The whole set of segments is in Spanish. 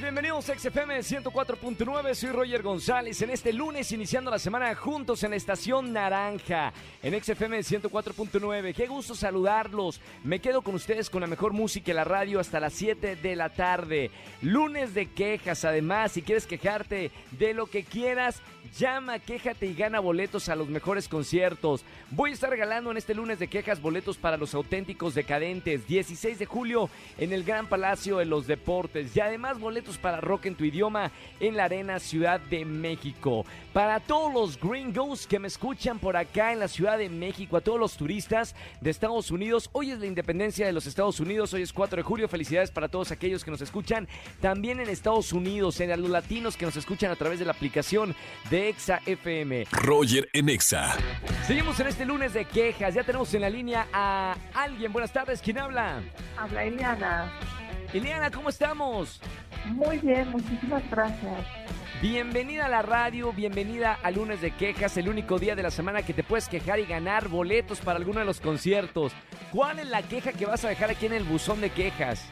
bienvenidos a XFM 104.9, soy Roger González en este lunes iniciando la semana juntos en la estación Naranja en XFM 104.9. Qué gusto saludarlos, me quedo con ustedes con la mejor música en la radio hasta las 7 de la tarde. Lunes de quejas, además, si quieres quejarte de lo que quieras, llama, quéjate y gana boletos a los mejores conciertos. Voy a estar regalando en este lunes de quejas boletos para los auténticos decadentes, 16 de julio en el Gran Palacio de los Deportes y además boletos para rock en tu idioma en la Arena Ciudad de México. Para todos los gringos que me escuchan por acá en la Ciudad de México, a todos los turistas de Estados Unidos, hoy es la independencia de los Estados Unidos, hoy es 4 de julio, felicidades para todos aquellos que nos escuchan también en Estados Unidos, en los latinos que nos escuchan a través de la aplicación de Exa FM. Roger en Exa. Seguimos en este lunes de quejas, ya tenemos en la línea a alguien. Buenas tardes, ¿quién habla? Habla Eliana. Eliana, ¿cómo estamos? Muy bien, muchísimas gracias. Bienvenida a la radio, bienvenida a Lunes de Quejas, el único día de la semana que te puedes quejar y ganar boletos para alguno de los conciertos. ¿Cuál es la queja que vas a dejar aquí en el buzón de quejas?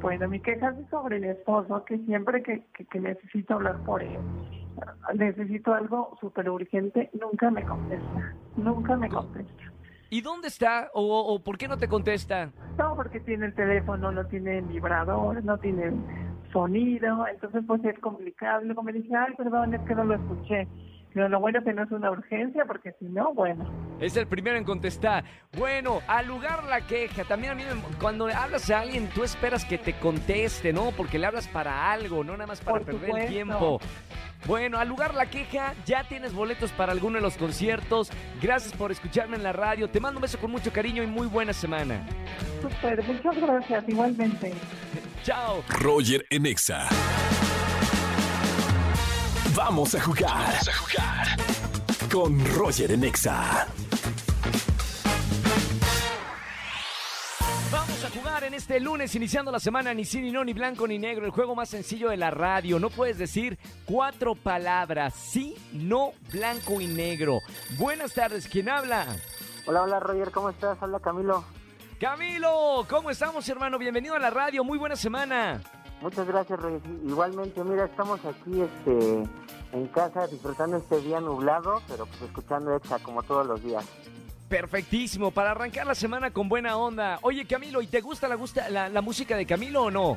Bueno, mi queja es sobre mi esposo, que siempre que, que, que necesito hablar por él, necesito algo súper urgente, nunca me contesta, nunca me contesta. ¿Y dónde está? ¿O, por qué no te contesta? No, porque tiene el teléfono, no tiene vibrador, no tiene sonido, entonces pues es complicado. Luego me dije, ay, perdón, es que no lo escuché. Pero lo bueno es que no es una urgencia, porque si no, bueno. Es el primero en contestar. Bueno, al lugar la queja. También a mí, cuando hablas a alguien, tú esperas que te conteste, ¿no? Porque le hablas para algo, no nada más para Por perder el tiempo. Bueno, al lugar la queja, ya tienes boletos para alguno de los conciertos. Gracias por escucharme en la radio. Te mando un beso con mucho cariño y muy buena semana. Súper, muchas gracias, igualmente. Chao. Roger en Exa. Vamos a jugar. Vamos a jugar. Con Roger en Exa. Vamos a jugar en este lunes, iniciando la semana, ni sí, ni no, ni blanco, ni negro, el juego más sencillo de la radio. No puedes decir cuatro palabras, sí, no, blanco y negro. Buenas tardes, ¿quién habla? Hola, hola Roger, ¿cómo estás? Habla Camilo. Camilo, ¿cómo estamos, hermano? Bienvenido a la radio, muy buena semana. Muchas gracias Roger. Igualmente, mira, estamos aquí este, en casa disfrutando este día nublado, pero pues escuchando Exa como todos los días. Perfectísimo, para arrancar la semana con buena onda. Oye, Camilo, ¿y te gusta la, gusta, la, la música de Camilo o no?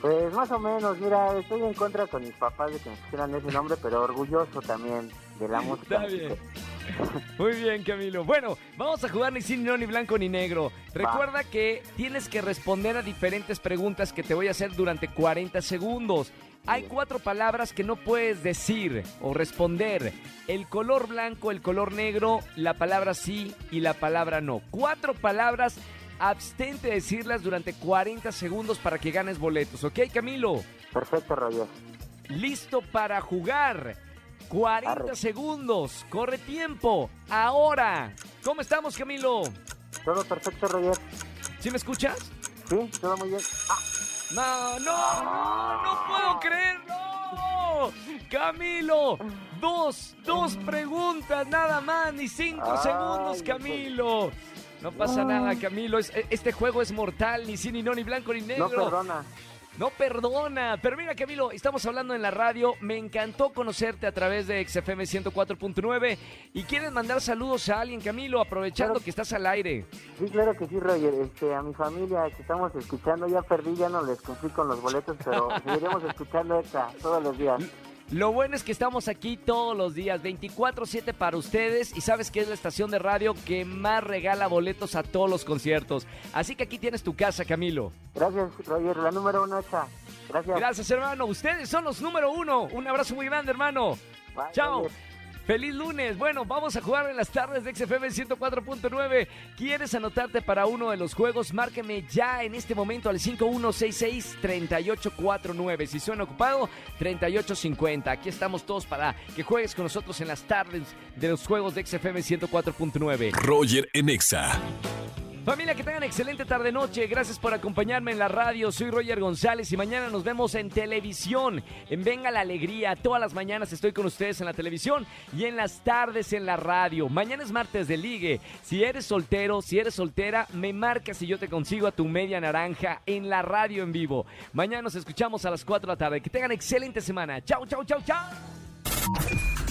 Pues más o menos, mira, estoy en contra con mis papás de que me pusieran ese nombre, pero orgulloso también de la música. Está bien. Muy bien, Camilo. Bueno, vamos a jugar ni sí, ni no, ni blanco, ni negro. Recuerda que tienes que responder a diferentes preguntas que te voy a hacer durante 40 segundos. Hay cuatro palabras que no puedes decir o responder. El color blanco, el color negro, la palabra sí y la palabra no. Cuatro palabras, abstente de decirlas durante 40 segundos para que ganes boletos. ¿Ok, Camilo? Perfecto, Roger. Listo para jugar. 40 Arre. segundos. Corre tiempo. Ahora. ¿Cómo estamos, Camilo? Todo perfecto, Roger. ¿Sí me escuchas? Sí, todo muy bien. Ah, No, no, no, puedo creerlo. Camilo, dos, dos preguntas nada más, ni cinco Ay, segundos, Camilo. No pasa nada, Camilo. es- este juego es mortal, ni sí, ni no, ni blanco, ni negro. no perdona. No perdona. Pero mira, Camilo, estamos hablando en la radio. Me encantó conocerte a través de XFM 104.9. Y quieres mandar saludos a alguien, Camilo, aprovechando Claro. que estás al aire. Sí, claro que sí, Roger. Este, a mi familia que estamos escuchando, ya perdí, ya no les cumplí con los boletos, pero seguiremos escuchando Exa todos los días. Lo bueno es que estamos aquí todos los días, 24-7 para ustedes. Y sabes que es la estación de radio que más regala boletos a todos los conciertos. Así que aquí tienes tu casa, Camilo. Gracias, Roger. La número uno Exa. Gracias. Gracias, hermano. Ustedes son los número uno. Un abrazo muy grande, hermano. Bye, Chao. Roger. Feliz lunes. Bueno, vamos a jugar en las tardes de XFM 104.9. ¿Quieres anotarte para uno de los juegos? Márqueme ya en este momento al 5166-3849. Si suena ocupado, 3850. Aquí estamos todos para que juegues con nosotros en las tardes de los juegos de XFM 104.9. Roger en Exa. Familia, que tengan excelente tarde-noche. Gracias por acompañarme en la radio. Soy Roger González y mañana nos vemos en televisión. En Venga la Alegría. Todas las mañanas estoy con ustedes en la televisión y en las tardes en la radio. Mañana es martes de ligue. Si eres soltero, si eres soltera, me marcas y yo te consigo a tu media naranja en la radio en vivo. Mañana nos escuchamos a las 4 de la tarde. Que tengan excelente semana. Chau, chau, chau, chau.